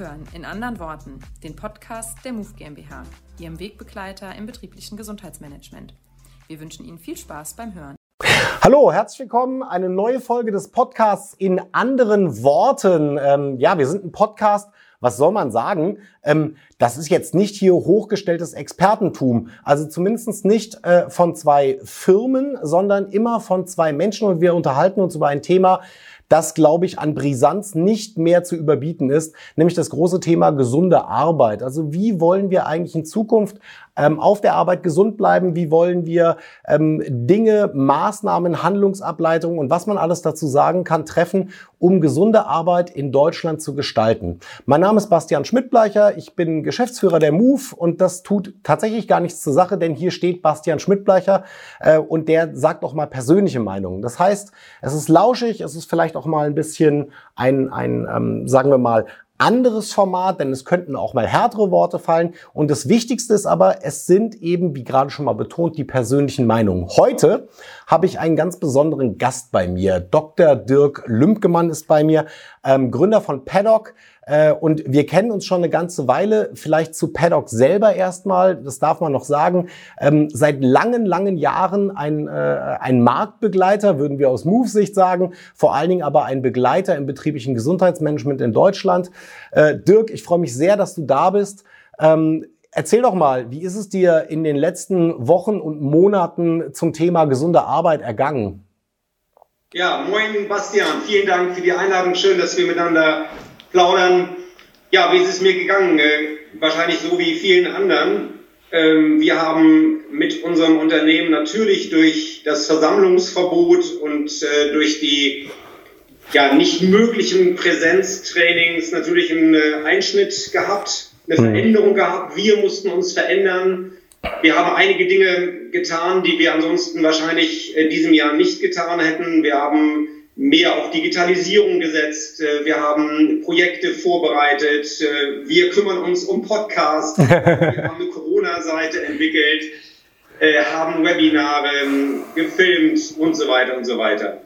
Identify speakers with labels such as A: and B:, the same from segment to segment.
A: hören in anderen Worten den Podcast der MOVE GmbH, Ihrem Wegbegleiter im betrieblichen Gesundheitsmanagement. Wir wünschen Ihnen viel Spaß beim Hören.
B: Hallo, herzlich willkommen. Eine neue Folge des Podcasts in anderen Worten. Ähm, ja, wir sind ein Podcast. Was soll man sagen? Ähm, das ist jetzt nicht hier hochgestelltes Expertentum. Also zumindest nicht äh, von zwei Firmen, sondern immer von zwei Menschen. Und wir unterhalten uns über ein Thema, das, glaube ich, an Brisanz nicht mehr zu überbieten ist, nämlich das große Thema gesunde Arbeit. Also wie wollen wir eigentlich in Zukunft ähm, auf der Arbeit gesund bleiben? Wie wollen wir ähm, Dinge, Maßnahmen, Handlungsableitungen und was man alles dazu sagen kann, treffen, um gesunde Arbeit in Deutschland zu gestalten? Mein Name ist Bastian Schmidtbleicher. Ich bin Geschäftsführer der MOVE und das tut tatsächlich gar nichts zur Sache, denn hier steht Bastian Schmidtbleicher äh, und der sagt auch mal persönliche Meinungen. Das heißt, es ist lauschig, es ist vielleicht auch mal ein bisschen ein, ein ähm, sagen wir mal, anderes Format, denn es könnten auch mal härtere Worte fallen. Und das Wichtigste ist aber, es sind eben, wie gerade schon mal betont, die persönlichen Meinungen. Heute habe ich einen ganz besonderen Gast bei mir. Dr. Dirk Lümpgemann ist bei mir, ähm, Gründer von Paddock. Äh, und wir kennen uns schon eine ganze Weile, vielleicht zu Paddock selber erstmal, das darf man noch sagen. Ähm, seit langen, langen Jahren ein, äh, ein Marktbegleiter, würden wir aus Move-Sicht sagen, vor allen Dingen aber ein Begleiter im betrieblichen Gesundheitsmanagement in Deutschland. Äh, Dirk, ich freue mich sehr, dass du da bist. Ähm, Erzähl doch mal, wie ist es dir in den letzten Wochen und Monaten zum Thema gesunde Arbeit ergangen?
C: Ja, moin Bastian, vielen Dank für die Einladung. Schön, dass wir miteinander plaudern. Ja, wie ist es mir gegangen? Äh, wahrscheinlich so wie vielen anderen. Ähm, wir haben mit unserem Unternehmen natürlich durch das Versammlungsverbot und äh, durch die ja, nicht möglichen Präsenztrainings natürlich einen äh, Einschnitt gehabt, eine mhm. Veränderung gehabt. Wir mussten uns verändern. Wir haben einige Dinge getan, die wir ansonsten wahrscheinlich in diesem Jahr nicht getan hätten. Wir haben mehr auf Digitalisierung gesetzt. Äh, wir haben Projekte vorbereitet. Äh, wir kümmern uns um Podcasts. Wir haben eine Corona-Seite entwickelt, äh, haben Webinare ähm, gefilmt und so weiter und so weiter.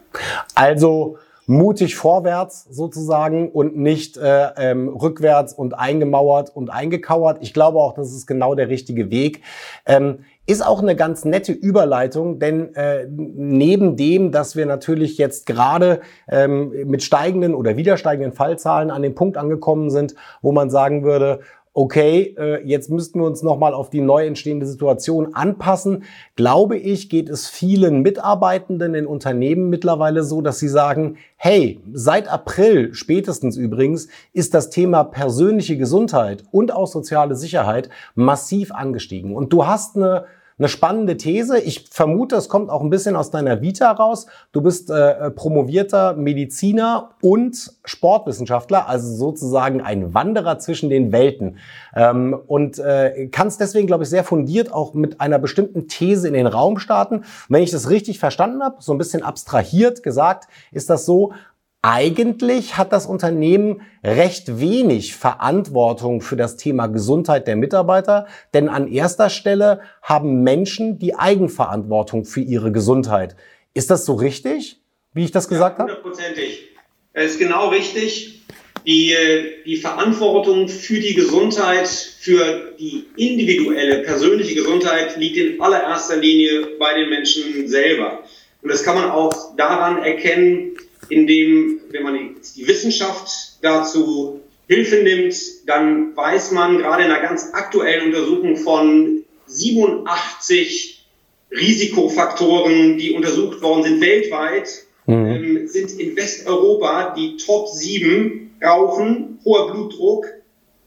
B: Also mutig vorwärts sozusagen und nicht äh, ähm, rückwärts und eingemauert und eingekauert. Ich glaube auch, das ist genau der richtige Weg. Ähm, ist auch eine ganz nette Überleitung, denn äh, neben dem, dass wir natürlich jetzt gerade ähm, mit steigenden oder wieder steigenden Fallzahlen an dem Punkt angekommen sind, wo man sagen würde, okay, äh, jetzt müssten wir uns nochmal auf die neu entstehende Situation anpassen. Glaube ich, geht es vielen Mitarbeitenden in Unternehmen mittlerweile so, dass sie sagen, hey, seit April spätestens übrigens ist das Thema persönliche Gesundheit und auch soziale Sicherheit massiv angestiegen. Und du hast eine eine spannende These. Ich vermute, es kommt auch ein bisschen aus deiner Vita raus. Du bist äh, promovierter Mediziner und Sportwissenschaftler, also sozusagen ein Wanderer zwischen den Welten. Ähm, und äh, kannst deswegen, glaube ich, sehr fundiert auch mit einer bestimmten These in den Raum starten. Wenn ich das richtig verstanden habe, so ein bisschen abstrahiert gesagt, ist das so, eigentlich hat das Unternehmen recht wenig Verantwortung für das Thema Gesundheit der Mitarbeiter, denn an erster Stelle haben Menschen die Eigenverantwortung für ihre Gesundheit. Ist das so richtig, wie ich das gesagt ja,
C: hundertprozentig. Es ist genau richtig. Die, die Verantwortung für die Gesundheit, für die individuelle, persönliche Gesundheit liegt in allererster Linie bei den Menschen selber. Und das kann man auch daran erkennen, indem, wenn man die Wissenschaft dazu Hilfe nimmt, dann weiß man gerade in einer ganz aktuellen Untersuchung von 87 Risikofaktoren, die untersucht worden sind weltweit, mhm. ähm, sind in Westeuropa die Top 7 Rauchen, hoher Blutdruck,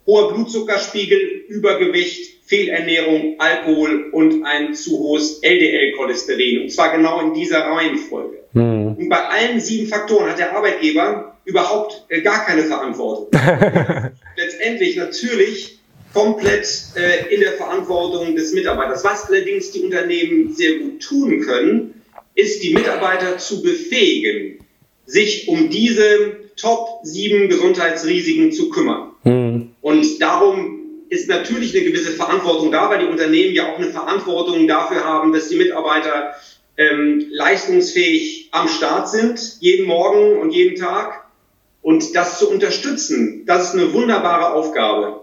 C: hoher Blutzuckerspiegel, Übergewicht, Fehlernährung, Alkohol und ein zu hohes LDL-Cholesterin. Und zwar genau in dieser Reihenfolge. Mhm. Und bei allen sieben Faktoren hat der Arbeitgeber überhaupt äh, gar keine Verantwortung. Letztendlich natürlich komplett äh, in der Verantwortung des Mitarbeiters. Was allerdings die Unternehmen sehr gut tun können, ist die Mitarbeiter zu befähigen, sich um diese Top sieben Gesundheitsrisiken zu kümmern. Mhm. Und darum ist natürlich eine gewisse Verantwortung da, weil die Unternehmen ja auch eine Verantwortung dafür haben, dass die Mitarbeiter ähm, leistungsfähig am Start sind, jeden Morgen und jeden Tag. Und das zu unterstützen, das ist eine wunderbare Aufgabe.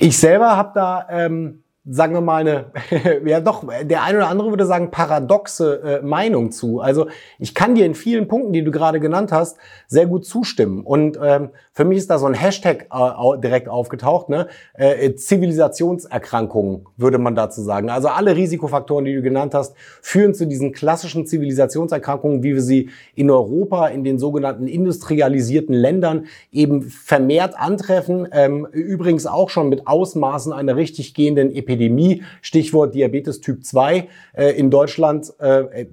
B: Ich selber habe da ähm, sagen wir mal, eine, ja doch, der eine oder andere würde sagen, paradoxe äh, Meinung zu. Also ich kann dir in vielen Punkten, die du gerade genannt hast, sehr gut zustimmen. Und ähm, für mich ist da so ein Hashtag äh, direkt aufgetaucht, ne? Äh, Zivilisationserkrankungen, würde man dazu sagen. Also alle Risikofaktoren, die du genannt hast, führen zu diesen klassischen Zivilisationserkrankungen, wie wir sie in Europa, in den sogenannten industrialisierten Ländern eben vermehrt antreffen. Ähm, übrigens auch schon mit Ausmaßen einer richtig gehenden Epidemie Epidemie, Stichwort Diabetes Typ 2 äh, in Deutschland. Äh,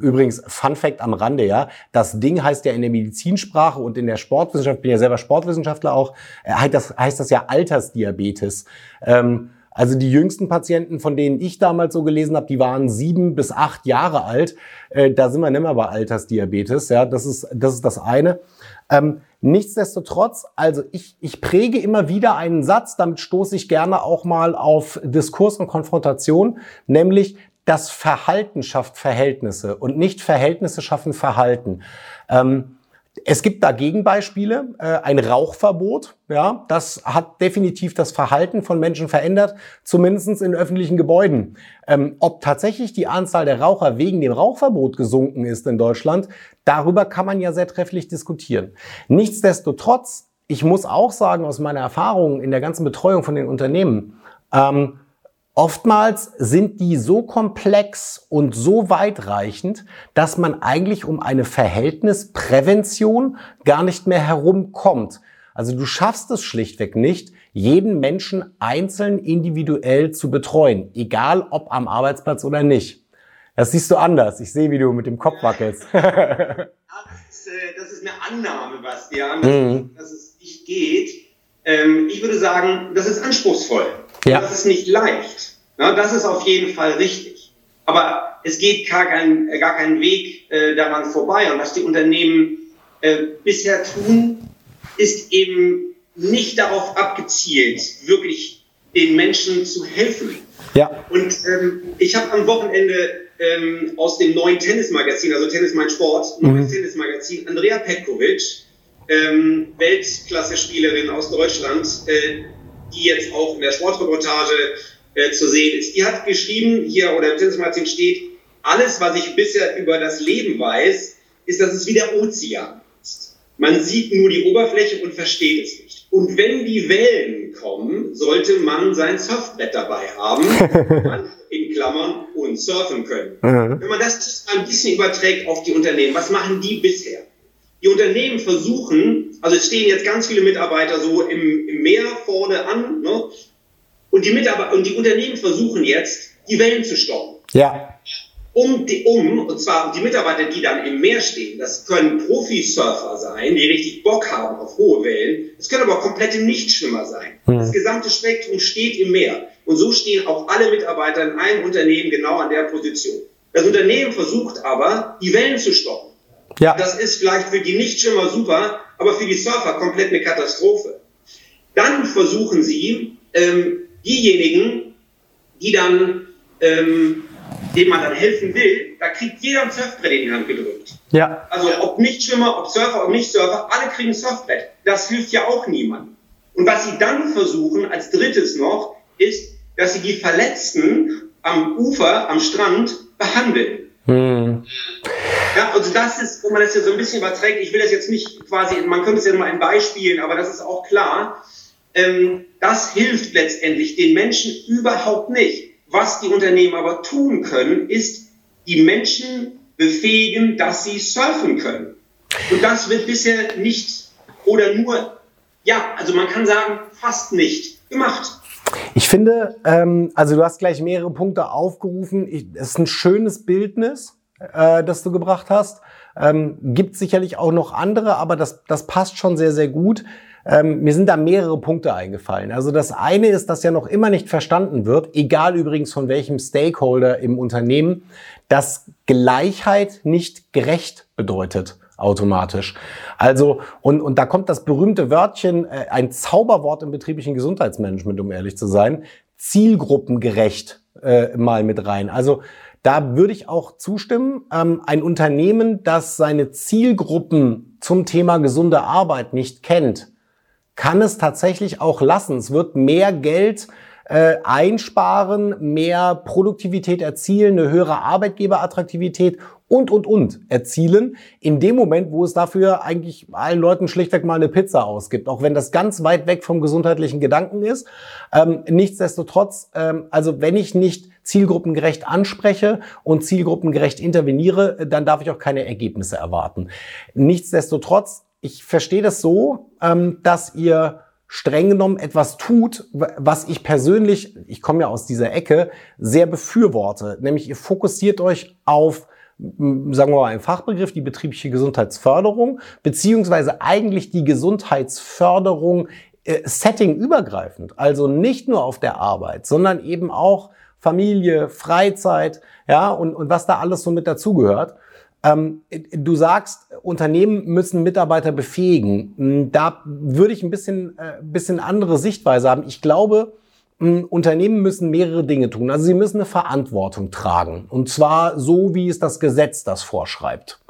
B: übrigens, Fun Fact am Rande, ja, das Ding heißt ja in der Medizinsprache und in der Sportwissenschaft, bin ja selber Sportwissenschaftler auch, äh, heißt, das, heißt das ja Altersdiabetes. Ähm, also die jüngsten Patienten, von denen ich damals so gelesen habe, die waren sieben bis acht Jahre alt. Äh, da sind wir nicht mehr bei Altersdiabetes. Ja, das ist das, ist das eine. Ähm, nichtsdestotrotz, also ich, ich präge immer wieder einen Satz, damit stoße ich gerne auch mal auf Diskurs und Konfrontation, nämlich das Verhalten schafft Verhältnisse und nicht Verhältnisse schaffen Verhalten. Ähm, es gibt da Gegenbeispiele. Äh, ein Rauchverbot, ja, das hat definitiv das Verhalten von Menschen verändert, zumindest in öffentlichen Gebäuden. Ähm, ob tatsächlich die Anzahl der Raucher wegen dem Rauchverbot gesunken ist in Deutschland, darüber kann man ja sehr trefflich diskutieren. Nichtsdestotrotz, ich muss auch sagen, aus meiner Erfahrung in der ganzen Betreuung von den Unternehmen, ähm, Oftmals sind die so komplex und so weitreichend, dass man eigentlich um eine Verhältnisprävention gar nicht mehr herumkommt. Also du schaffst es schlichtweg nicht, jeden Menschen einzeln individuell zu betreuen, egal ob am Arbeitsplatz oder nicht. Das siehst du anders. Ich sehe, wie du mit dem Kopf wackelst.
C: das, ist, äh, das ist eine Annahme, Bastian, dass, mhm. dass es nicht geht. Ähm, ich würde sagen, das ist anspruchsvoll. Ja. Das ist nicht leicht. Ja, das ist auf jeden Fall richtig. Aber es geht gar kein, gar keinen Weg äh, daran vorbei. Und was die Unternehmen äh, bisher tun, ist eben nicht darauf abgezielt, wirklich den Menschen zu helfen. Ja. Und ähm, ich habe am Wochenende ähm, aus dem neuen Tennismagazin, also Tennis mein Sport, mhm. neues Tennismagazin, Andrea Petkovic, ähm, Weltklasse-Spielerin aus Deutschland, äh, die jetzt auch in der Sportreportage äh, zu sehen ist. Die hat geschrieben, hier oder im Tennismagazin steht, alles, was ich bisher über das Leben weiß, ist, dass es wie der Ozean ist. Man sieht nur die Oberfläche und versteht es nicht. Und wenn die Wellen kommen, sollte man sein Surfbrett dabei haben, man in Klammern und surfen können. Mhm. Wenn man das ein bisschen überträgt auf die Unternehmen, was machen die bisher? Die Unternehmen versuchen, also es stehen jetzt ganz viele Mitarbeiter so im, im Meer vorne an, ne? und die Mitarbeiter und die Unternehmen versuchen jetzt, die Wellen zu stoppen.
B: Ja.
C: Um, die, um, und zwar die Mitarbeiter, die dann im Meer stehen, das können Profisurfer sein, die richtig Bock haben auf hohe Wellen. Es können aber auch komplette Nichtschwimmer sein. Mhm. Das gesamte Spektrum steht im Meer. Und so stehen auch alle Mitarbeiter in einem Unternehmen genau an der Position. Das Unternehmen versucht aber, die Wellen zu stoppen. Ja. Das ist vielleicht für die Nichtschwimmer super, aber für die Surfer komplett eine Katastrophe. Dann versuchen sie, ähm, diejenigen, die dann, ähm, denen man dann helfen will, da kriegt jeder ein Surfbrett in die Hand gedrückt. Ja. Also ob Nichtschwimmer, ob Surfer, ob Nicht-Surfer, alle kriegen ein Surfbrett. Das hilft ja auch niemandem. Und was sie dann versuchen, als drittes noch, ist, dass sie die Verletzten am Ufer, am Strand behandeln. Hm. Ja, also das ist, wenn man das ja so ein bisschen überträgt, ich will das jetzt nicht quasi, man könnte es ja mal in Beispielen, aber das ist auch klar, ähm, das hilft letztendlich den Menschen überhaupt nicht. Was die Unternehmen aber tun können, ist die Menschen befähigen, dass sie surfen können. Und das wird bisher nicht oder nur, ja, also man kann sagen, fast nicht gemacht.
B: Ich finde, ähm, also du hast gleich mehrere Punkte aufgerufen. Es ist ein schönes Bildnis, äh, das du gebracht hast. Ähm, gibt sicherlich auch noch andere, aber das, das passt schon sehr, sehr gut. Ähm, mir sind da mehrere Punkte eingefallen. Also das eine ist, dass ja noch immer nicht verstanden wird, egal übrigens von welchem Stakeholder im Unternehmen, dass Gleichheit nicht gerecht bedeutet automatisch. Also, und, und da kommt das berühmte Wörtchen, äh, ein Zauberwort im betrieblichen Gesundheitsmanagement, um ehrlich zu sein, zielgruppengerecht äh, mal mit rein. Also da würde ich auch zustimmen. Ähm, ein Unternehmen, das seine Zielgruppen zum Thema gesunde Arbeit nicht kennt, kann es tatsächlich auch lassen. Es wird mehr Geld äh, einsparen, mehr Produktivität erzielen, eine höhere Arbeitgeberattraktivität und, und, und erzielen, in dem Moment, wo es dafür eigentlich allen Leuten schlichtweg mal eine Pizza ausgibt, auch wenn das ganz weit weg vom gesundheitlichen Gedanken ist. Ähm, nichtsdestotrotz, ähm, also wenn ich nicht zielgruppengerecht anspreche und zielgruppengerecht interveniere, dann darf ich auch keine Ergebnisse erwarten. Nichtsdestotrotz, ich verstehe das so, ähm, dass ihr streng genommen etwas tut, was ich persönlich, ich komme ja aus dieser Ecke, sehr befürworte. Nämlich ihr fokussiert euch auf sagen wir mal ein Fachbegriff, die betriebliche Gesundheitsförderung, beziehungsweise eigentlich die Gesundheitsförderung äh, settingübergreifend. Also nicht nur auf der Arbeit, sondern eben auch Familie, Freizeit, ja, und, und was da alles so mit dazugehört. Ähm, du sagst, Unternehmen müssen Mitarbeiter befähigen. Da würde ich ein bisschen, äh, bisschen andere Sichtweise haben. Ich glaube, Unternehmen müssen mehrere Dinge tun. Also sie müssen eine Verantwortung tragen. Und zwar so, wie es das Gesetz das vorschreibt.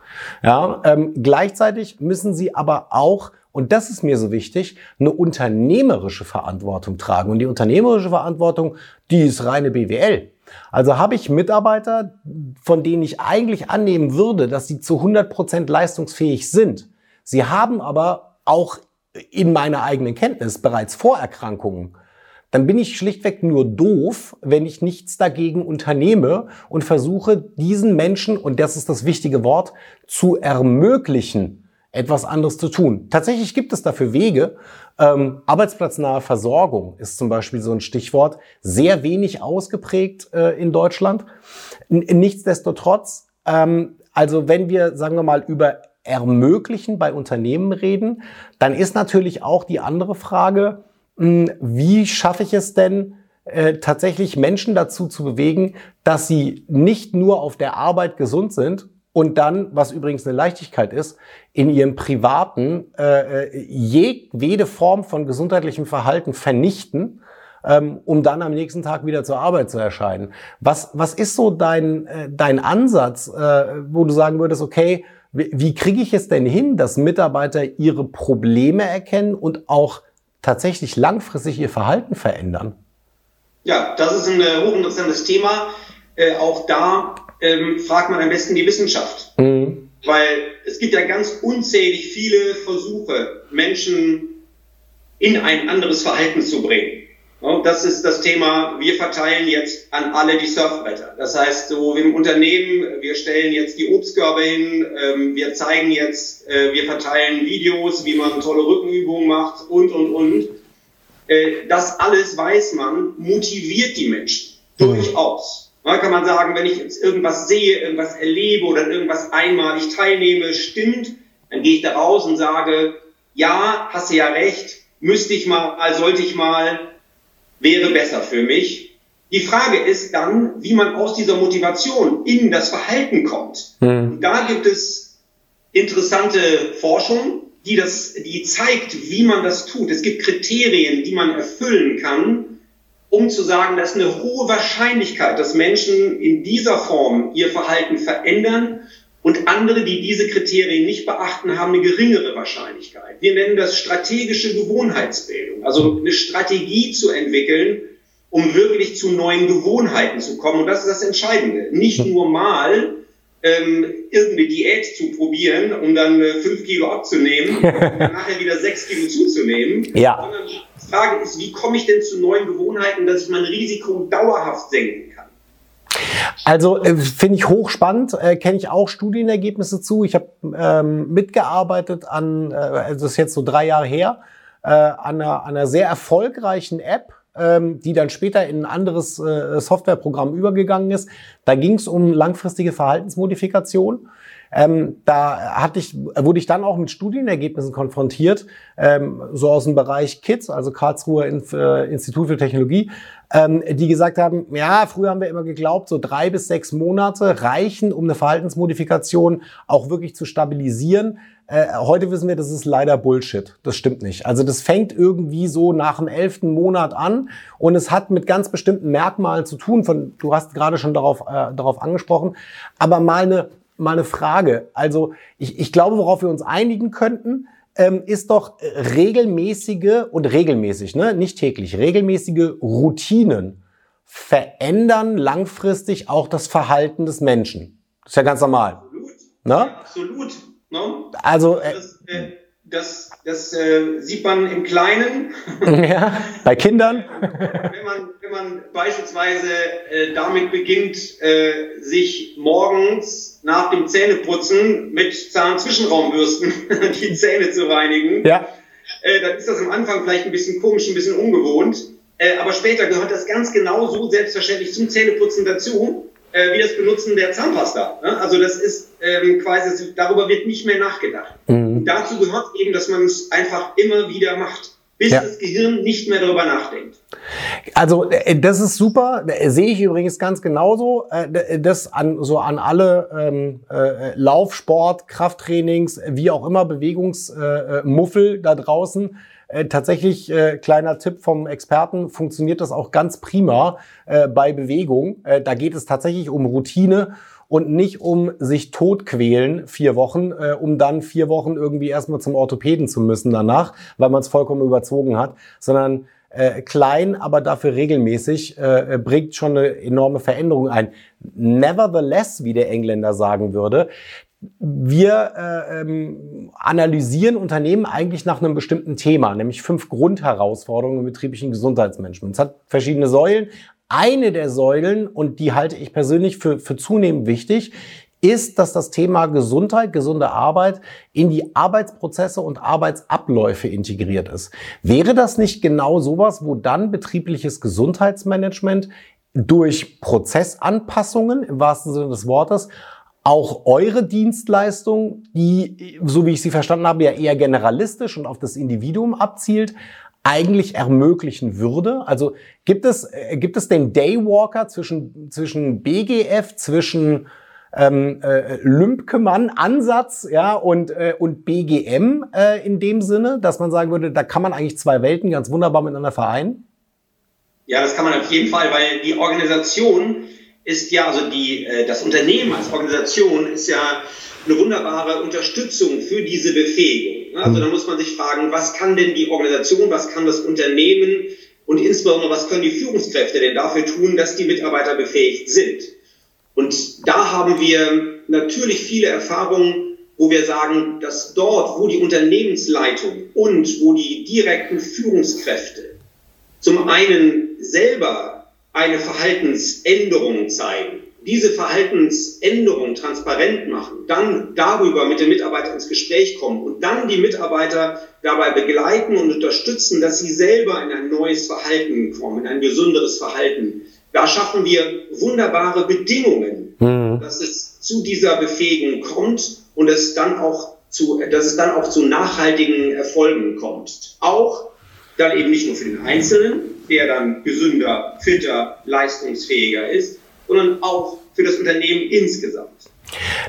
B: Ja, ähm, gleichzeitig müssen sie aber auch und das ist mir so wichtig, eine unternehmerische Verantwortung tragen. Und die unternehmerische Verantwortung, die ist reine BWL. Also habe ich Mitarbeiter, von denen ich eigentlich annehmen würde, dass sie zu 100 Prozent leistungsfähig sind. Sie haben aber auch in meiner eigenen Kenntnis bereits Vorerkrankungen. Dann bin ich schlichtweg nur doof, wenn ich nichts dagegen unternehme und versuche, diesen Menschen, und das ist das wichtige Wort, zu ermöglichen, etwas anderes zu tun. Tatsächlich gibt es dafür Wege. Ähm, arbeitsplatznahe Versorgung ist zum Beispiel so ein Stichwort, sehr wenig ausgeprägt äh, in Deutschland. N nichtsdestotrotz, ähm, also wenn wir, sagen wir mal, über Ermöglichen bei Unternehmen reden, dann ist natürlich auch die andere Frage, wie schaffe ich es denn, äh, tatsächlich Menschen dazu zu bewegen, dass sie nicht nur auf der Arbeit gesund sind, und dann, was übrigens eine Leichtigkeit ist, in ihrem privaten äh, äh, jedwede Form von gesundheitlichem Verhalten vernichten, ähm, um dann am nächsten Tag wieder zur Arbeit zu erscheinen. Was, was ist so dein, äh, dein Ansatz, äh, wo du sagen würdest, okay, wie, wie kriege ich es denn hin, dass Mitarbeiter ihre Probleme erkennen und auch tatsächlich langfristig ihr Verhalten verändern?
C: Ja, das ist ein äh, hochinteressantes Thema. Äh, auch da ähm, fragt man am besten die Wissenschaft. Mhm. Weil es gibt ja ganz unzählig viele Versuche, Menschen in ein anderes Verhalten zu bringen. Und das ist das Thema, wir verteilen jetzt an alle die Surfbretter. Das heißt, so im Unternehmen, wir stellen jetzt die Obstkörbe hin, ähm, wir zeigen jetzt, äh, wir verteilen Videos, wie man tolle Rückenübungen macht und, und, und. Äh, das alles weiß man, motiviert die Menschen mhm. durchaus. Da kann man sagen, wenn ich jetzt irgendwas sehe, irgendwas erlebe oder irgendwas einmalig teilnehme, stimmt, dann gehe ich da raus und sage, ja, hast du ja recht, müsste ich mal, sollte ich mal, wäre besser für mich. Die Frage ist dann, wie man aus dieser Motivation in das Verhalten kommt. Mhm. Und da gibt es interessante Forschung, die das, die zeigt, wie man das tut. Es gibt Kriterien, die man erfüllen kann, um zu sagen, dass eine hohe Wahrscheinlichkeit, dass Menschen in dieser Form ihr Verhalten verändern und andere, die diese Kriterien nicht beachten, haben eine geringere Wahrscheinlichkeit. Wir nennen das strategische Gewohnheitsbildung, also eine Strategie zu entwickeln, um wirklich zu neuen Gewohnheiten zu kommen. Und das ist das Entscheidende. Nicht nur mal ähm, irgendeine Diät zu probieren, um dann äh, fünf Kilo abzunehmen und nachher wieder sechs Kilo zuzunehmen,
B: ja.
C: sondern Frage ist, wie komme ich denn zu neuen Gewohnheiten, dass ich mein Risiko dauerhaft senken kann?
B: Also äh, finde ich hochspannend, äh, kenne ich auch Studienergebnisse zu. Ich habe ähm, mitgearbeitet an, äh, also das ist jetzt so drei Jahre her, äh, an, einer, an einer sehr erfolgreichen App, ähm, die dann später in ein anderes äh, Softwareprogramm übergegangen ist. Da ging es um langfristige Verhaltensmodifikation. Ähm, da hatte ich, wurde ich dann auch mit Studienergebnissen konfrontiert, ähm, so aus dem Bereich KITS, also Karlsruher Inf äh, Institut für Technologie, ähm, die gesagt haben, ja, früher haben wir immer geglaubt, so drei bis sechs Monate reichen, um eine Verhaltensmodifikation auch wirklich zu stabilisieren. Äh, heute wissen wir, das ist leider Bullshit. Das stimmt nicht. Also das fängt irgendwie so nach dem elften Monat an und es hat mit ganz bestimmten Merkmalen zu tun. Von, du hast gerade schon darauf, äh, darauf angesprochen. Aber mal eine, mal eine Frage. Also ich, ich glaube, worauf wir uns einigen könnten, ähm, ist doch regelmäßige und regelmäßig, ne? nicht täglich, regelmäßige Routinen verändern langfristig auch das Verhalten des Menschen. Das ist ja ganz normal.
C: Absolut. Ne? absolut.
B: Ne? Also äh,
C: das, äh, das, das äh, sieht man im Kleinen.
B: ja, bei Kindern.
C: wenn, man, wenn man beispielsweise äh, damit beginnt, äh, sich morgens nach dem Zähneputzen mit Zahnzwischenraumbürsten die Zähne zu reinigen,
B: ja.
C: äh, dann ist das am Anfang vielleicht ein bisschen komisch, ein bisschen ungewohnt. Äh, aber später gehört das ganz genauso selbstverständlich zum Zähneputzen dazu äh, wie das Benutzen der Zahnpasta. Ne? Also das ist ähm, quasi, darüber wird nicht mehr nachgedacht. Mhm. Dazu gehört eben, dass man es einfach immer wieder macht bis ja. das Gehirn nicht mehr darüber nachdenkt.
B: Also äh, das ist super, äh, sehe ich übrigens ganz genauso. Äh, das an so an alle ähm, äh, Laufsport, Krafttrainings, wie auch immer Bewegungsmuffel da draußen. Äh, tatsächlich, äh, kleiner Tipp vom Experten, funktioniert das auch ganz prima äh, bei Bewegung. Äh, da geht es tatsächlich um Routine und nicht um sich totquälen vier Wochen, äh, um dann vier Wochen irgendwie erstmal zum Orthopäden zu müssen danach, weil man es vollkommen überzogen hat, sondern äh, klein, aber dafür regelmäßig, äh, bringt schon eine enorme Veränderung ein. Nevertheless, wie der Engländer sagen würde, wir äh, ähm, analysieren Unternehmen eigentlich nach einem bestimmten Thema, nämlich fünf Grundherausforderungen im betrieblichen Gesundheitsmanagement. Es hat verschiedene Säulen. Eine der Säulen, und die halte ich persönlich für, für zunehmend wichtig, ist, dass das Thema Gesundheit, gesunde Arbeit in die Arbeitsprozesse und Arbeitsabläufe integriert ist. Wäre das nicht genau sowas, wo dann betriebliches Gesundheitsmanagement durch Prozessanpassungen im wahrsten Sinne des Wortes auch eure Dienstleistung, die, so wie ich sie verstanden habe, ja eher generalistisch und auf das Individuum abzielt, eigentlich ermöglichen würde? Also gibt es, äh, gibt es den Daywalker zwischen, zwischen BGF, zwischen ähm, äh, Lümpkemann-Ansatz ja, und, äh, und BGM äh, in dem Sinne, dass man sagen würde, da kann man eigentlich zwei Welten ganz wunderbar miteinander vereinen?
C: Ja, das kann man auf jeden Fall, weil die Organisation ist ja, also die, äh, das Unternehmen als Organisation ist ja eine wunderbare Unterstützung für diese Befähigung. Ne? Also da muss man sich fragen, was kann denn die Organisation, was kann das Unternehmen und insbesondere was können die Führungskräfte denn dafür tun, dass die Mitarbeiter befähigt sind. Und da haben wir natürlich viele Erfahrungen, wo wir sagen, dass dort, wo die Unternehmensleitung und wo die direkten Führungskräfte zum einen selber eine Verhaltensänderung zeigen, diese Verhaltensänderung transparent machen, dann darüber mit den Mitarbeitern ins Gespräch kommen und dann die Mitarbeiter dabei begleiten und unterstützen, dass sie selber in ein neues Verhalten kommen, in ein gesünderes Verhalten. Da schaffen wir wunderbare Bedingungen, mhm. dass es zu dieser Befähigung kommt und es dann auch zu, dass es dann auch zu nachhaltigen Erfolgen kommt. Auch dann eben nicht nur für den Einzelnen, der dann gesünder, fitter, leistungsfähiger ist, sondern auch für das Unternehmen insgesamt.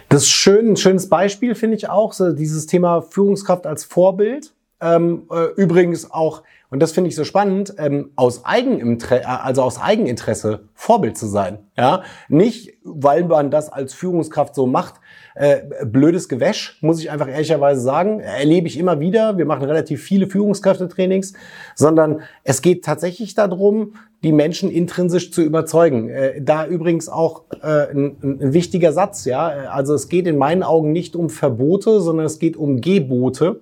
B: Das ist schön, ein schönes Beispiel finde ich auch, so dieses Thema Führungskraft als Vorbild. Ähm, äh, übrigens auch, und das finde ich so spannend, ähm, aus, Eigeninteresse, äh, also aus Eigeninteresse Vorbild zu sein. Ja? Nicht, weil man das als Führungskraft so macht, äh, blödes Gewäsch, muss ich einfach ehrlicherweise sagen. Erlebe ich immer wieder. Wir machen relativ viele Führungskräftetrainings, sondern es geht tatsächlich darum, die Menschen intrinsisch zu überzeugen. Äh, da übrigens auch äh, ein, ein, wichtiger Satz, ja. Also es geht in meinen Augen nicht um Verbote, sondern es geht um Gebote.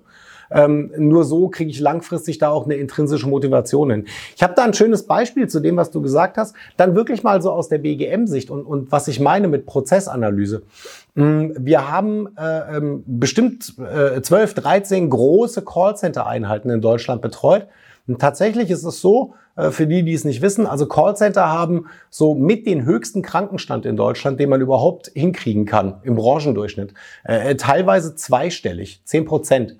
B: Ähm, nur so kriege ich langfristig da auch eine intrinsische Motivation hin. Ich habe da ein schönes Beispiel zu dem, was du gesagt hast. Dann wirklich mal so aus der BGM-Sicht und, und was ich meine mit Prozessanalyse. Mm, wir haben äh, ähm, bestimmt äh, 12, 13 große Callcenter-Einheiten in Deutschland betreut Und tatsächlich ist es so, äh, für die, die es nicht wissen, also Callcenter haben so mit den höchsten Krankenstand in Deutschland, den man überhaupt hinkriegen kann im Branchendurchschnitt. Äh, teilweise zweistellig, zehn Prozent.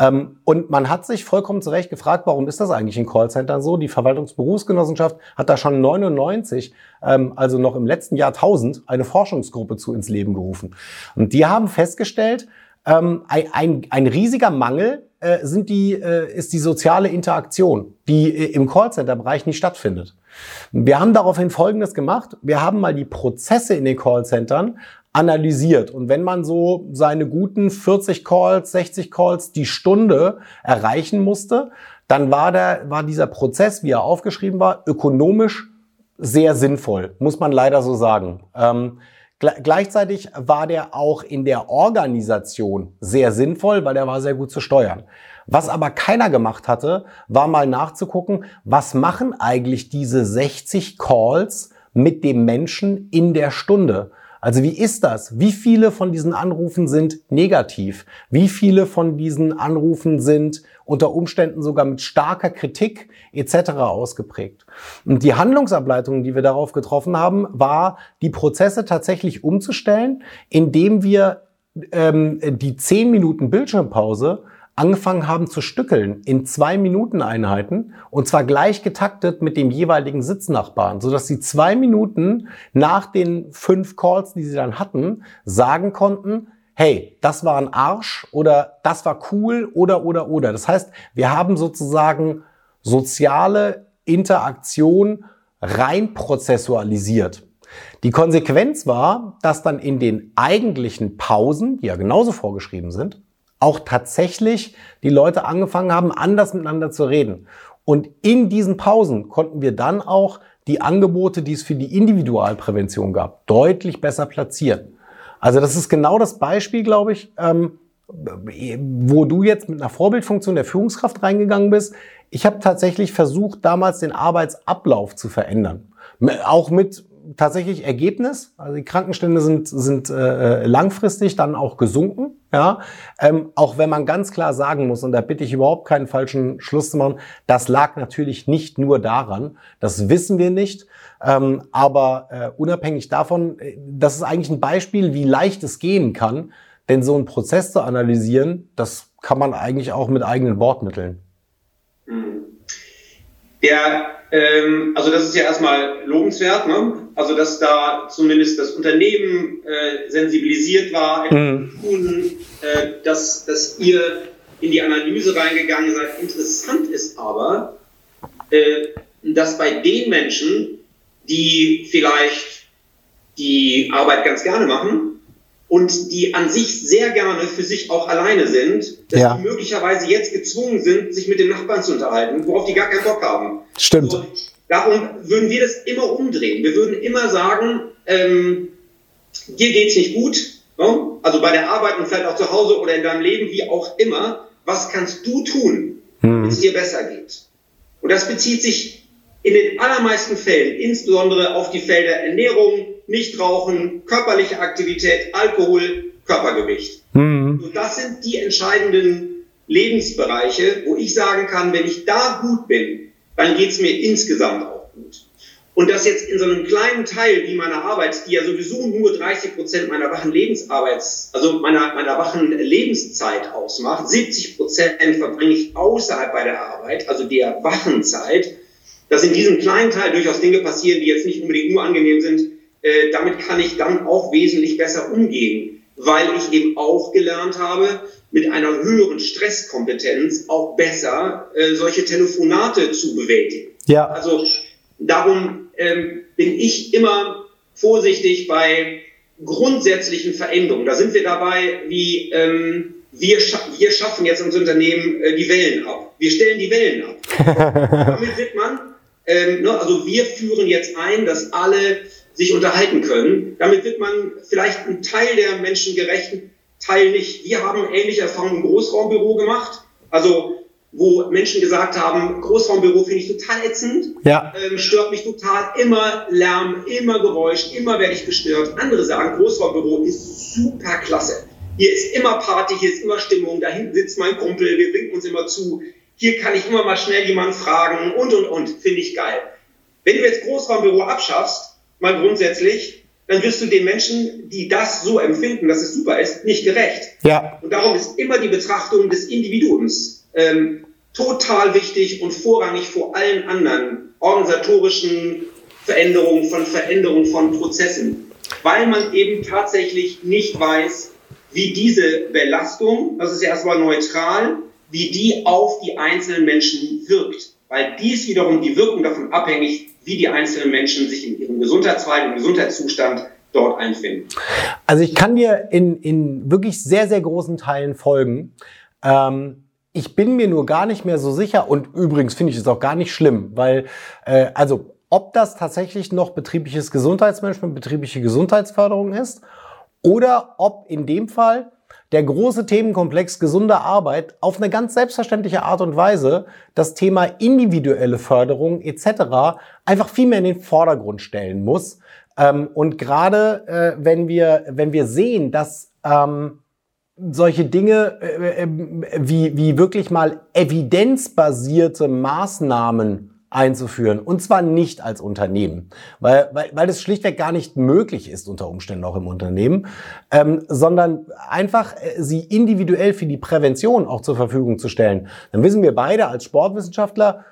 B: Ähm, und man hat sich vollkommen zu Recht gefragt, warum ist das eigentlich in Callcentern so? Die Verwaltungsberufsgenossenschaft hat da schon 99, ähm, also noch im letzten Jahrtausend, eine Forschungsgruppe zu ins Leben gerufen. Und die haben festgestellt, ähm, ein, ein, ein riesiger Mangel äh, sind die, äh, ist die soziale Interaktion, die äh, im Callcenter-Bereich nicht stattfindet. Wir haben daraufhin Folgendes gemacht. Wir haben mal die Prozesse in den Callcentern analysiert. Und wenn man so seine guten 40 Calls, 60 Calls die Stunde erreichen musste, dann war, der, war dieser Prozess, wie er aufgeschrieben war, ökonomisch sehr sinnvoll, muss man leider so sagen. Ähm, gleichzeitig war der auch in der Organisation sehr sinnvoll, weil der war sehr gut zu steuern. Was aber keiner gemacht hatte, war mal nachzugucken, was machen eigentlich diese 60 Calls mit dem Menschen in der Stunde? Also wie ist das? Wie viele von diesen Anrufen sind negativ? Wie viele von diesen Anrufen sind unter Umständen sogar mit starker Kritik etc. ausgeprägt? Und die Handlungsableitung, die wir darauf getroffen haben, war, die Prozesse tatsächlich umzustellen, indem wir ähm, die 10 Minuten Bildschirmpause angefangen haben zu stückeln in zwei Minuten Einheiten und zwar gleich getaktet mit dem jeweiligen Sitznachbarn, sodass sie zwei Minuten nach den fünf Calls, die sie dann hatten, sagen konnten, hey, das war ein Arsch oder das war cool oder oder oder. Das heißt, wir haben sozusagen soziale Interaktion rein prozessualisiert. Die Konsequenz war, dass dann in den eigentlichen Pausen, die ja genauso vorgeschrieben sind, auch tatsächlich die Leute angefangen haben, anders miteinander zu reden. Und in diesen Pausen konnten wir dann auch die Angebote, die es für die Individualprävention gab, deutlich besser platzieren. Also das ist genau das Beispiel, glaube ich, ähm, wo du jetzt mit einer Vorbildfunktion der Führungskraft reingegangen bist. Ich habe tatsächlich versucht, damals den Arbeitsablauf zu verändern. Auch mit tatsächlich Ergebnis. Also die Krankenstände sind, sind äh, langfristig dann auch gesunken. Ja, ähm, auch wenn man ganz klar sagen muss, und da bitte ich überhaupt keinen falschen Schluss zu machen, das lag natürlich nicht nur daran, das wissen wir nicht, ähm, aber äh, unabhängig davon, äh, das ist eigentlich ein Beispiel, wie leicht es gehen kann, denn so einen Prozess zu analysieren, das kann man eigentlich auch mit eigenen Wortmitteln.
C: Mhm. Der, ähm, also das ist ja erstmal lobenswert, ne? Also, dass da zumindest das Unternehmen äh, sensibilisiert war, mhm. äh, dass, dass ihr in die Analyse reingegangen seid. Interessant ist aber, äh, dass bei den Menschen, die vielleicht die Arbeit ganz gerne machen und die an sich sehr gerne für sich auch alleine sind, dass ja. die möglicherweise jetzt gezwungen sind, sich mit den Nachbarn zu unterhalten, worauf die gar keinen Bock haben.
B: Stimmt. Also,
C: Darum würden wir das immer umdrehen. Wir würden immer sagen, ähm, dir geht's nicht gut, ne? also bei der Arbeit und vielleicht auch zu Hause oder in deinem Leben, wie auch immer. Was kannst du tun, hm. wenn es dir besser geht? Und das bezieht sich in den allermeisten Fällen insbesondere auf die Felder Ernährung, Nichtrauchen, körperliche Aktivität, Alkohol, Körpergewicht. Mhm. Und das sind die entscheidenden Lebensbereiche, wo ich sagen kann, wenn ich da gut bin, dann geht es mir insgesamt auch gut. Und das jetzt in so einem kleinen Teil wie meiner Arbeit, die ja sowieso nur 30 Prozent meiner wachen Lebensarbeits, also meiner, meiner wachen Lebenszeit ausmacht, 70 Prozent verbringe ich außerhalb bei der Arbeit, also der Wachenzeit, dass in diesem kleinen Teil durchaus Dinge passieren, die jetzt nicht unbedingt nur angenehm sind, äh, damit kann ich dann auch wesentlich besser umgehen, weil ich eben auch gelernt habe, mit einer höheren Stresskompetenz auch besser äh, solche Telefonate zu bewältigen.
B: Ja.
C: Also darum ähm, bin ich immer vorsichtig bei grundsätzlichen Veränderungen. Da sind wir dabei, wie ähm, wir, scha wir schaffen jetzt uns Unternehmen äh, die Wellen ab. Wir stellen die Wellen ab. Damit wird man, ähm, ne, also wir führen jetzt ein, dass alle sich unterhalten können. Damit wird man vielleicht einen Teil der Menschen gerecht, Teil nicht. Wir haben ähnliche Erfahrungen im Großraumbüro gemacht. Also wo Menschen gesagt haben, Großraumbüro finde ich total ätzend,
B: ja.
C: ähm, stört mich total, immer Lärm, immer Geräusch, immer werde ich gestört. Andere sagen, Großraumbüro ist super klasse. Hier ist immer Party, hier ist immer Stimmung, da hinten sitzt mein Kumpel, wir winken uns immer zu. hier kann ich immer mal schnell jemanden fragen und, und, und, finde ich geil. Wenn du jetzt Großraumbüro abschaffst, mal grundsätzlich, dann wirst du den Menschen, die das so empfinden, dass es super ist, nicht gerecht.
B: Ja.
C: Und darum ist immer die Betrachtung des Individuums ähm, total wichtig und vorrangig vor allen anderen organisatorischen Veränderungen, von Veränderungen von Prozessen, weil man eben tatsächlich nicht weiß, wie diese Belastung, das ist ja erstmal neutral, wie die auf die einzelnen Menschen wirkt. Weil dies wiederum die Wirkung davon abhängig, wie die einzelnen Menschen sich in ihrem Gesundheitsfall, im Gesundheitszustand dort einfinden.
B: Also ich kann dir in, in wirklich sehr, sehr großen Teilen folgen. Ähm, ich bin mir nur gar nicht mehr so sicher und übrigens finde ich es auch gar nicht schlimm, weil äh, also ob das tatsächlich noch betriebliches Gesundheitsmanagement, betriebliche Gesundheitsförderung ist oder ob in dem Fall der große Themenkomplex gesunde Arbeit auf eine ganz selbstverständliche Art und Weise das Thema individuelle Förderung etc. einfach viel mehr in den Vordergrund stellen muss. Ähm, und gerade äh, wenn wir wenn wir sehen, dass ähm, solche Dinge äh, äh, wie wie wirklich mal evidenzbasierte Maßnahmen einzuführen. Und zwar nicht als Unternehmen, weil, weil, weil das schlichtweg gar nicht möglich ist unter Umständen auch im Unternehmen, ähm, sondern einfach äh, sie individuell für die Prävention auch zur Verfügung zu stellen. Dann wissen wir beide als Sportwissenschaftler,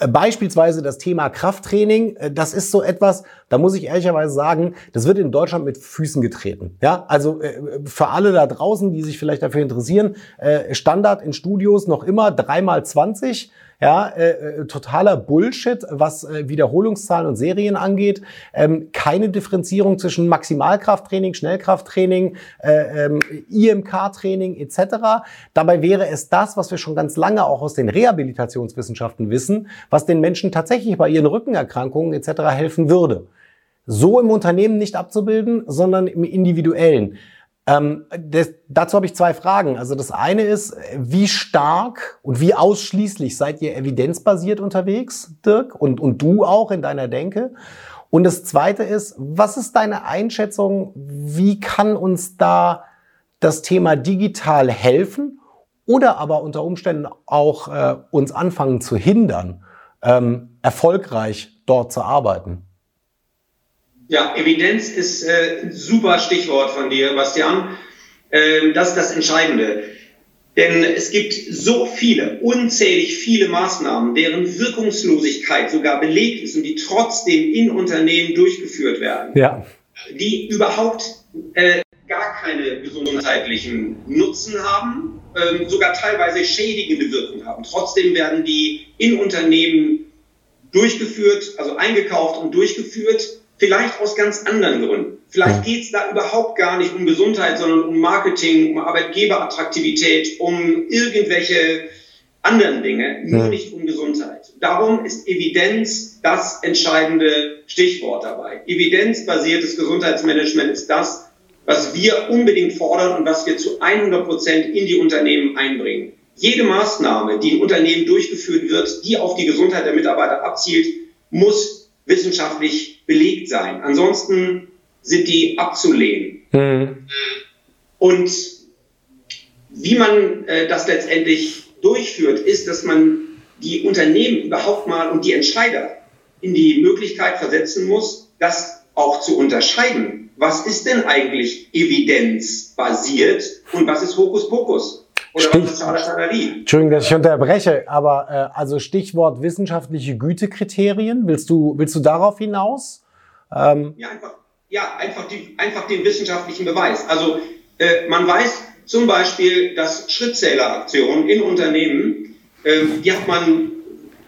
B: äh, beispielsweise das Thema Krafttraining, äh, das ist so etwas, da muss ich ehrlicherweise sagen, das wird in Deutschland mit Füßen getreten. Ja, also für alle da draußen, die sich vielleicht dafür interessieren, Standard in Studios noch immer dreimal zwanzig ja, äh, äh, totaler Bullshit, was äh, Wiederholungszahlen und Serien angeht. Ähm, keine Differenzierung zwischen Maximalkrafttraining, Schnellkrafttraining, äh, ähm, IMK-Training etc. Dabei wäre es das, was wir schon ganz lange auch aus den Rehabilitationswissenschaften wissen, was den Menschen tatsächlich bei ihren Rückenerkrankungen etc. helfen würde. So im Unternehmen nicht abzubilden, sondern im individuellen. Ähm, das, dazu habe ich zwei Fragen. Also das eine ist, wie stark und wie ausschließlich seid ihr evidenzbasiert unterwegs, Dirk, und, und du auch in deiner Denke? Und das zweite ist, was ist deine Einschätzung? Wie kann uns da das Thema digital helfen oder aber unter Umständen auch äh, uns anfangen zu hindern, ähm, erfolgreich dort zu arbeiten?
C: Ja, Evidenz ist äh, ein super Stichwort von dir, Bastian. Ähm, das ist das Entscheidende. Denn es gibt so viele, unzählig viele Maßnahmen, deren Wirkungslosigkeit sogar belegt ist und die trotzdem in Unternehmen durchgeführt werden,
B: ja.
C: die überhaupt äh, gar keine gesundheitlichen Nutzen haben, ähm, sogar teilweise schädigende Wirkung haben. Trotzdem werden die in Unternehmen durchgeführt, also eingekauft und durchgeführt Vielleicht aus ganz anderen Gründen. Vielleicht geht es da überhaupt gar nicht um Gesundheit, sondern um Marketing, um Arbeitgeberattraktivität, um irgendwelche anderen Dinge, nur nicht um Gesundheit. Darum ist Evidenz das entscheidende Stichwort dabei. Evidenzbasiertes Gesundheitsmanagement ist das, was wir unbedingt fordern und was wir zu 100 Prozent in die Unternehmen einbringen. Jede Maßnahme, die im Unternehmen durchgeführt wird, die auf die Gesundheit der Mitarbeiter abzielt, muss wissenschaftlich belegt sein. Ansonsten sind die abzulehnen. Mhm. Und wie man äh, das letztendlich durchführt, ist, dass man die Unternehmen überhaupt mal und die Entscheider in die Möglichkeit versetzen muss, das auch zu unterscheiden. Was ist denn eigentlich evidenzbasiert und was ist Hokuspokus?
B: Oder Stich was ist Charlatanerie? Entschuldigung, dass ich unterbreche, aber äh, also Stichwort wissenschaftliche Gütekriterien. Willst du, willst du darauf hinaus?
C: Ähm ja, einfach, ja einfach, die, einfach den wissenschaftlichen Beweis. Also äh, man weiß zum Beispiel, dass Schrittzähleraktionen in Unternehmen, äh, die hat man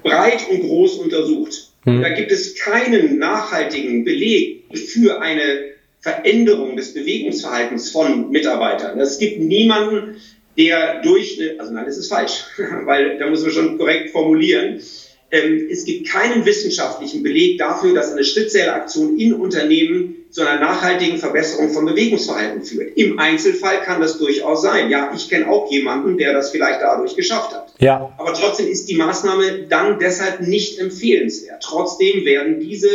C: breit und groß untersucht. Hm. Da gibt es keinen nachhaltigen Beleg für eine Veränderung des Bewegungsverhaltens von Mitarbeitern. Es gibt niemanden, der durch, also nein, das ist falsch, weil da muss man schon korrekt formulieren. Ähm, es gibt keinen wissenschaftlichen Beleg dafür, dass eine Schrittzähleraktion in Unternehmen zu einer nachhaltigen Verbesserung von Bewegungsverhalten führt. Im Einzelfall kann das durchaus sein. Ja, ich kenne auch jemanden, der das vielleicht dadurch geschafft hat.
B: Ja.
C: Aber trotzdem ist die Maßnahme dann deshalb nicht empfehlenswert. Trotzdem werden diese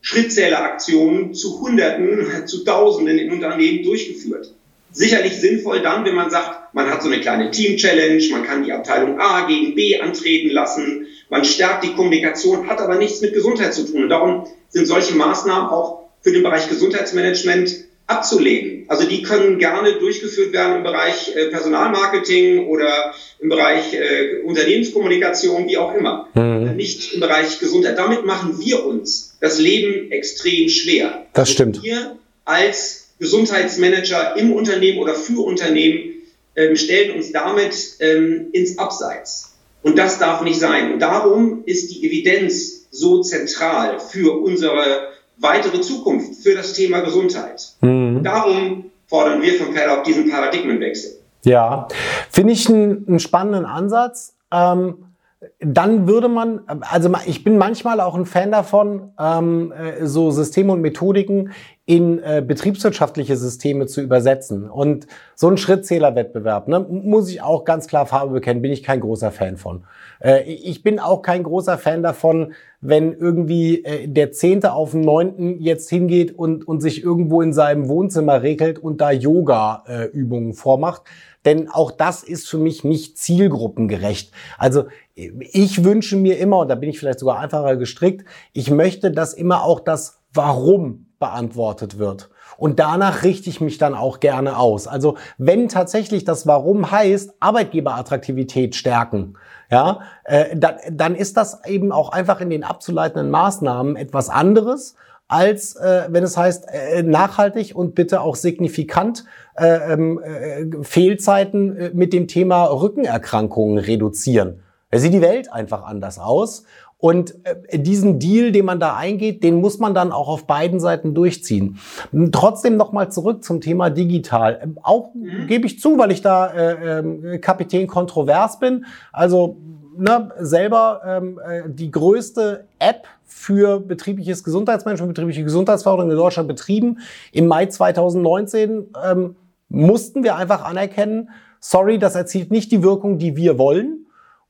C: Schrittzähleraktionen zu Hunderten, zu Tausenden in Unternehmen durchgeführt. Sicherlich sinnvoll dann, wenn man sagt, man hat so eine kleine Team-Challenge, man kann die Abteilung A gegen B antreten lassen, man stärkt die Kommunikation, hat aber nichts mit Gesundheit zu tun. Und darum sind solche Maßnahmen auch für den Bereich Gesundheitsmanagement abzulehnen. Also die können gerne durchgeführt werden im Bereich äh, Personalmarketing oder im Bereich äh, Unternehmenskommunikation, wie auch immer. Mhm. Nicht im Bereich Gesundheit. Damit machen wir uns das Leben extrem schwer.
B: Das also stimmt.
C: Wir als Gesundheitsmanager im Unternehmen oder für Unternehmen ähm, stellen uns damit ähm, ins Abseits. Und das darf nicht sein. Und darum ist die Evidenz so zentral für unsere weitere Zukunft, für das Thema Gesundheit. Mhm. Darum fordern wir von Paddock diesen Paradigmenwechsel.
B: Ja, finde ich einen, einen, spannenden Ansatz. Ähm, dann würde man, also ich bin manchmal auch ein Fan davon, ähm, äh, so Systeme und Methodiken in äh, betriebswirtschaftliche Systeme zu übersetzen. Und so ein Schrittzählerwettbewerb, ne, muss ich auch ganz klar Farbe bekennen, bin ich kein großer Fan von. Äh, ich bin auch kein großer Fan davon, wenn irgendwie äh, der Zehnte auf den Neunten jetzt hingeht und, und sich irgendwo in seinem Wohnzimmer regelt und da Yoga-Übungen vormacht. Denn auch das ist für mich nicht zielgruppengerecht. Also ich wünsche mir immer, und da bin ich vielleicht sogar einfacher gestrickt, ich möchte, dass immer auch das Warum beantwortet wird. Und danach richte ich mich dann auch gerne aus. Also wenn tatsächlich das Warum heißt, Arbeitgeberattraktivität stärken, ja, äh, dann, dann ist das eben auch einfach in den abzuleitenden Maßnahmen etwas anderes, als äh, wenn es heißt, äh, nachhaltig und bitte auch signifikant äh, ähm, äh, Fehlzeiten äh, mit dem Thema Rückenerkrankungen reduzieren. Da sieht die Welt einfach anders aus. Und äh, diesen Deal, den man da eingeht, den muss man dann auch auf beiden Seiten durchziehen. Trotzdem nochmal zurück zum Thema digital. Ähm, auch mhm. gebe ich zu, weil ich da äh, äh, Kapitän kontrovers bin. Also ne, selber ähm, äh, die größte App für betriebliches Gesundheitsmanagement, betriebliche Gesundheitsförderung in Deutschland betrieben. Im Mai 2019 ähm, mussten wir einfach anerkennen, sorry, das erzielt nicht die Wirkung, die wir wollen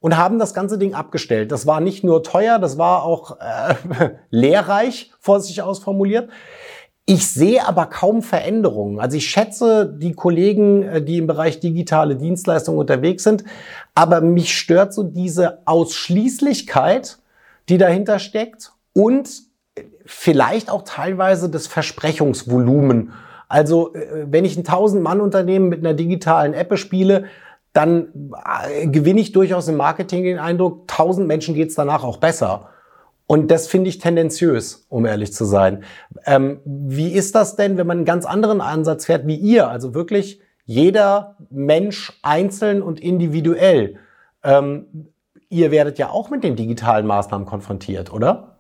B: und haben das ganze Ding abgestellt. Das war nicht nur teuer, das war auch äh, lehrreich, vorsichtig ausformuliert. Ich sehe aber kaum Veränderungen. Also ich schätze die Kollegen, äh, die im Bereich digitale Dienstleistungen unterwegs sind, aber mich stört so diese Ausschließlichkeit, die dahinter steckt und vielleicht auch teilweise das Versprechungsvolumen. Also äh, wenn ich ein 1000-Mann-Unternehmen mit einer digitalen App spiele, dann äh, gewinne ich durchaus im Marketing den Eindruck, tausend Menschen geht es danach auch besser. Und das finde ich tendenziös, um ehrlich zu sein. Ähm, wie ist das denn, wenn man einen ganz anderen Ansatz fährt wie ihr? Also wirklich jeder Mensch einzeln und individuell. Ähm, ihr werdet ja auch mit den digitalen Maßnahmen konfrontiert, oder?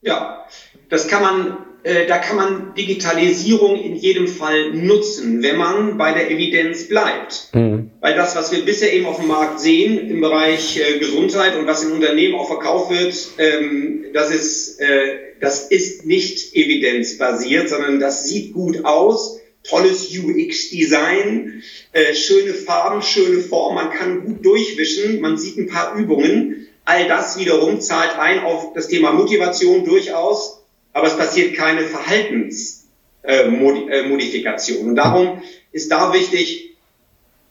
C: Ja, das kann man äh, da kann man Digitalisierung in jedem Fall nutzen, wenn man bei der Evidenz bleibt. Mhm. Weil das, was wir bisher eben auf dem Markt sehen im Bereich äh, Gesundheit und was in Unternehmen auch verkauft wird, ähm, das, ist, äh, das ist nicht evidenzbasiert, sondern das sieht gut aus. Tolles UX-Design, äh, schöne Farben, schöne Form, man kann gut durchwischen, man sieht ein paar Übungen. All das wiederum zahlt ein auf das Thema Motivation durchaus aber es passiert keine Verhaltensmodifikation. Äh, und darum ist da wichtig,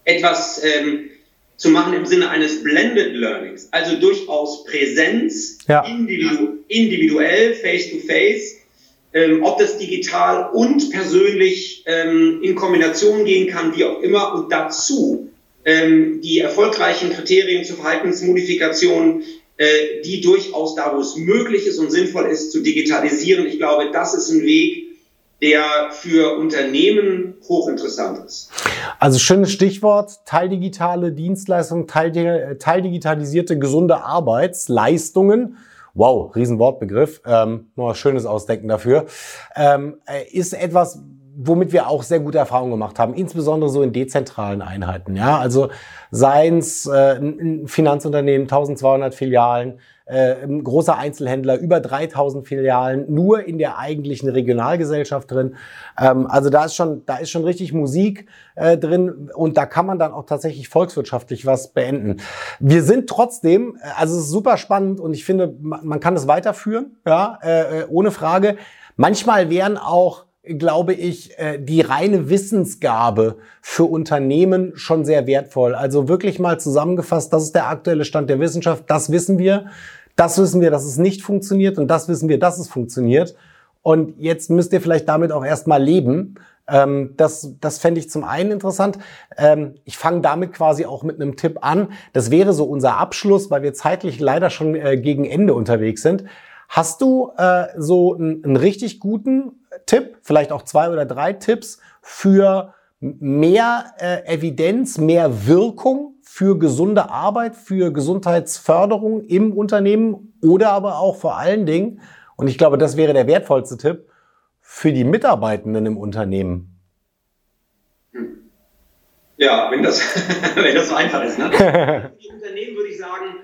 C: etwas ähm, zu machen im Sinne eines Blended Learnings, also durchaus Präsenz, ja. individu individuell, face-to-face, ähm, ob das digital und persönlich ähm, in Kombination gehen kann, wie auch immer, und dazu ähm, die erfolgreichen Kriterien zur Verhaltensmodifikation äh, die durchaus da, wo es möglich ist und sinnvoll ist, zu digitalisieren. Ich glaube, das ist ein Weg, der für Unternehmen hochinteressant ist.
B: Also schönes Stichwort, teildigitale Dienstleistungen, teildigitalisierte gesunde Arbeitsleistungen. Wow, Riesenwortbegriff. Ähm, noch was Schönes ausdenken dafür. Ähm, äh, ist etwas, womit wir auch sehr gute Erfahrungen gemacht haben, insbesondere so in dezentralen Einheiten. Ja, also seien es äh, ein Finanzunternehmen, 1200 Filialen, äh, ein großer Einzelhändler, über 3000 Filialen, nur in der eigentlichen Regionalgesellschaft drin. Ähm, also da ist schon, da ist schon richtig Musik äh, drin und da kann man dann auch tatsächlich volkswirtschaftlich was beenden. Wir sind trotzdem, äh, also es ist super spannend und ich finde, man, man kann es weiterführen, ja, äh, äh ohne Frage. Manchmal wären auch glaube ich, äh, die reine Wissensgabe für Unternehmen schon sehr wertvoll. Also wirklich mal zusammengefasst, das ist der aktuelle Stand der Wissenschaft, das wissen wir. Das wissen wir, dass es nicht funktioniert und das wissen wir, dass es funktioniert. Und jetzt müsst ihr vielleicht damit auch erstmal leben. Ähm, das das fände ich zum einen interessant. Ähm, ich fange damit quasi auch mit einem Tipp an. Das wäre so unser Abschluss, weil wir zeitlich leider schon äh, gegen Ende unterwegs sind. Hast du äh, so einen, einen richtig guten Tipp, vielleicht auch zwei oder drei Tipps für mehr äh, Evidenz, mehr Wirkung für gesunde Arbeit, für Gesundheitsförderung im Unternehmen oder aber auch vor allen Dingen, und ich glaube, das wäre der wertvollste Tipp, für die Mitarbeitenden im Unternehmen?
C: Ja, wenn das, wenn das so einfach ist. Ne? Für die Unternehmen würde ich sagen,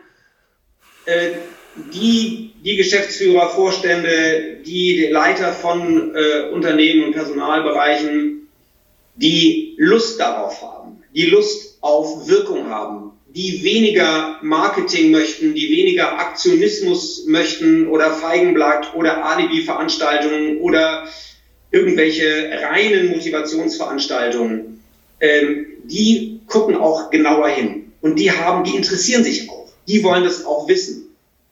C: äh, die, die Geschäftsführer, Vorstände, die Leiter von äh, Unternehmen und Personalbereichen, die Lust darauf haben, die Lust auf Wirkung haben, die weniger Marketing möchten, die weniger Aktionismus möchten oder Feigenblatt oder Alibi-Veranstaltungen oder irgendwelche reinen Motivationsveranstaltungen, ähm, die gucken auch genauer hin. Und die haben, die interessieren sich auch. Die wollen das auch wissen.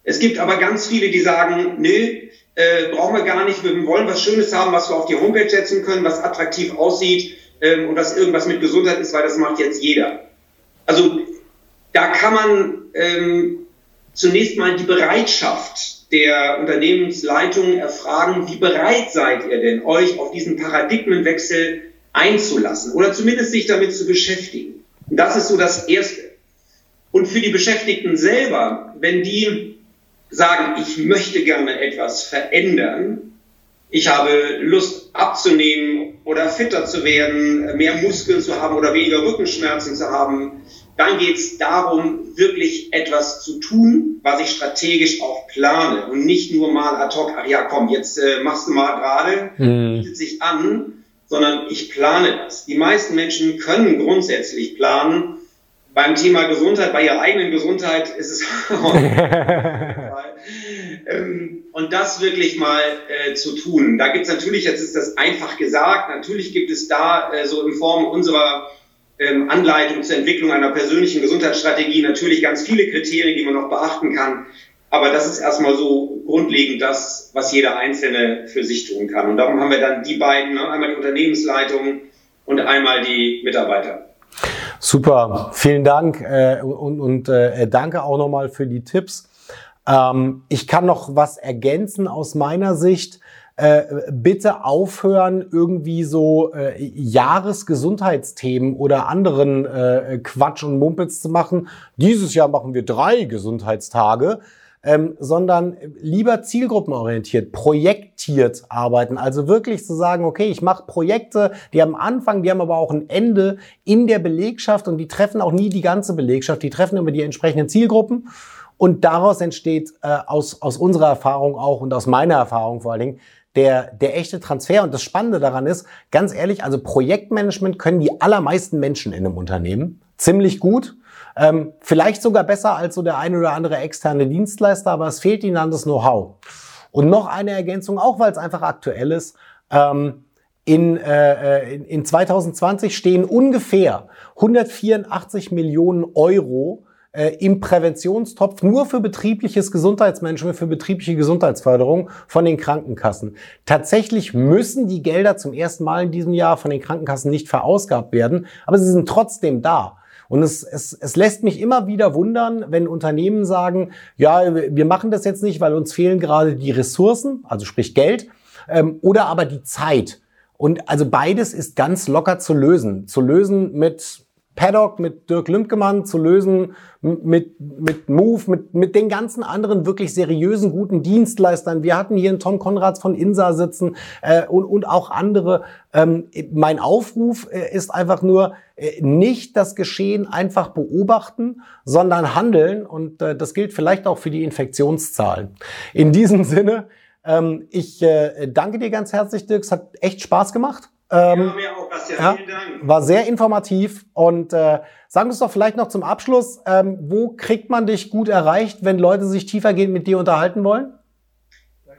C: Es gibt aber ganz viele, die sagen, nö, äh, brauchen wir gar nicht, wir wollen was Schönes haben, was wir auf die Homepage setzen können, was attraktiv aussieht ähm, und was irgendwas mit Gesundheit ist, weil das macht jetzt jeder. Also da kann man ähm, zunächst mal die Bereitschaft der Unternehmensleitung erfragen, wie bereit seid ihr denn, euch auf diesen Paradigmenwechsel einzulassen oder zumindest sich damit zu beschäftigen. Das ist so das Erste. Und für die Beschäftigten selber, wenn die sagen, ich möchte gerne etwas verändern, ich habe Lust abzunehmen oder fitter zu werden, mehr Muskeln zu haben oder weniger Rückenschmerzen zu haben, dann geht es darum, wirklich etwas zu tun, was ich strategisch auch plane und nicht nur mal ad hoc, ach ja, komm, jetzt äh, machst du mal gerade, mhm. bietet sich an, sondern ich plane das. Die meisten Menschen können grundsätzlich planen. Beim Thema Gesundheit, bei ihrer eigenen Gesundheit ist es ähm, und das wirklich mal äh, zu tun. Da gibt es natürlich, jetzt ist das einfach gesagt, natürlich gibt es da äh, so in Form unserer ähm, Anleitung zur Entwicklung einer persönlichen Gesundheitsstrategie natürlich ganz viele Kriterien, die man noch beachten kann. Aber das ist erstmal so grundlegend das, was jeder Einzelne für sich tun kann. Und darum haben wir dann die beiden, ne? einmal die Unternehmensleitung und einmal die Mitarbeiter.
B: Super, vielen Dank äh, und, und äh, danke auch nochmal für die Tipps. Ähm, ich kann noch was ergänzen aus meiner Sicht äh, bitte aufhören, irgendwie so äh, Jahresgesundheitsthemen oder anderen äh, Quatsch und Mumpitz zu machen. Dieses Jahr machen wir drei Gesundheitstage. Ähm, sondern lieber zielgruppenorientiert, projektiert arbeiten. Also wirklich zu sagen, okay, ich mache Projekte, die haben Anfang, die haben aber auch ein Ende in der Belegschaft und die treffen auch nie die ganze Belegschaft, die treffen immer die entsprechenden Zielgruppen. Und daraus entsteht äh, aus, aus unserer Erfahrung auch und aus meiner Erfahrung vor allen Dingen der, der echte Transfer. Und das Spannende daran ist, ganz ehrlich, also Projektmanagement können die allermeisten Menschen in einem Unternehmen ziemlich gut. Ähm, vielleicht sogar besser als so der eine oder andere externe Dienstleister, aber es fehlt ihnen an das Know-how. Und noch eine Ergänzung, auch weil es einfach aktuell ist. Ähm, in, äh, in 2020 stehen ungefähr 184 Millionen Euro äh, im Präventionstopf nur für betriebliches Gesundheitsmanagement, für betriebliche Gesundheitsförderung von den Krankenkassen. Tatsächlich müssen die Gelder zum ersten Mal in diesem Jahr von den Krankenkassen nicht verausgabt werden, aber sie sind trotzdem da. Und es, es, es lässt mich immer wieder wundern, wenn Unternehmen sagen, ja, wir machen das jetzt nicht, weil uns fehlen gerade die Ressourcen, also sprich Geld, ähm, oder aber die Zeit. Und also beides ist ganz locker zu lösen. Zu lösen mit Paddock, mit Dirk Lümpkemann zu lösen, mit, mit Move, mit, mit den ganzen anderen wirklich seriösen, guten Dienstleistern. Wir hatten hier einen Tom Konrads von INSA sitzen äh, und, und auch andere. Ähm, mein Aufruf äh, ist einfach nur, äh, nicht das Geschehen einfach beobachten, sondern handeln. Und äh, das gilt vielleicht auch für die Infektionszahlen. In diesem Sinne, ähm, ich äh, danke dir ganz herzlich, Dirk. Es hat echt Spaß gemacht. Ähm, ja, Bastian. Ja, Vielen Dank. War sehr informativ und äh, sagen wir es doch vielleicht noch zum Abschluss, ähm, wo kriegt man dich gut erreicht, wenn Leute sich tiefergehend mit dir unterhalten wollen?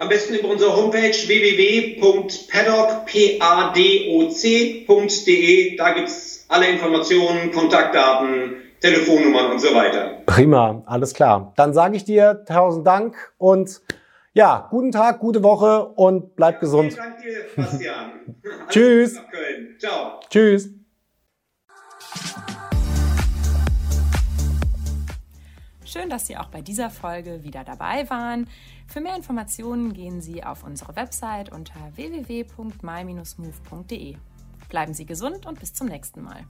C: am besten über unsere Homepage www.paddock.de. Da gibt es alle Informationen, Kontaktdaten, Telefonnummern und so weiter.
B: Prima, alles klar. Dann sage ich dir tausend Dank und ja, guten Tag, gute Woche und bleib ja, gesund.
C: Vielen Dank dir, Bastian.
B: Tschüss.
C: Ciao.
B: Tschüss.
A: Schön, dass Sie auch bei dieser Folge wieder dabei waren. Für mehr Informationen gehen Sie auf unsere Website unter www.my-move.de. Bleiben Sie gesund und bis zum nächsten Mal.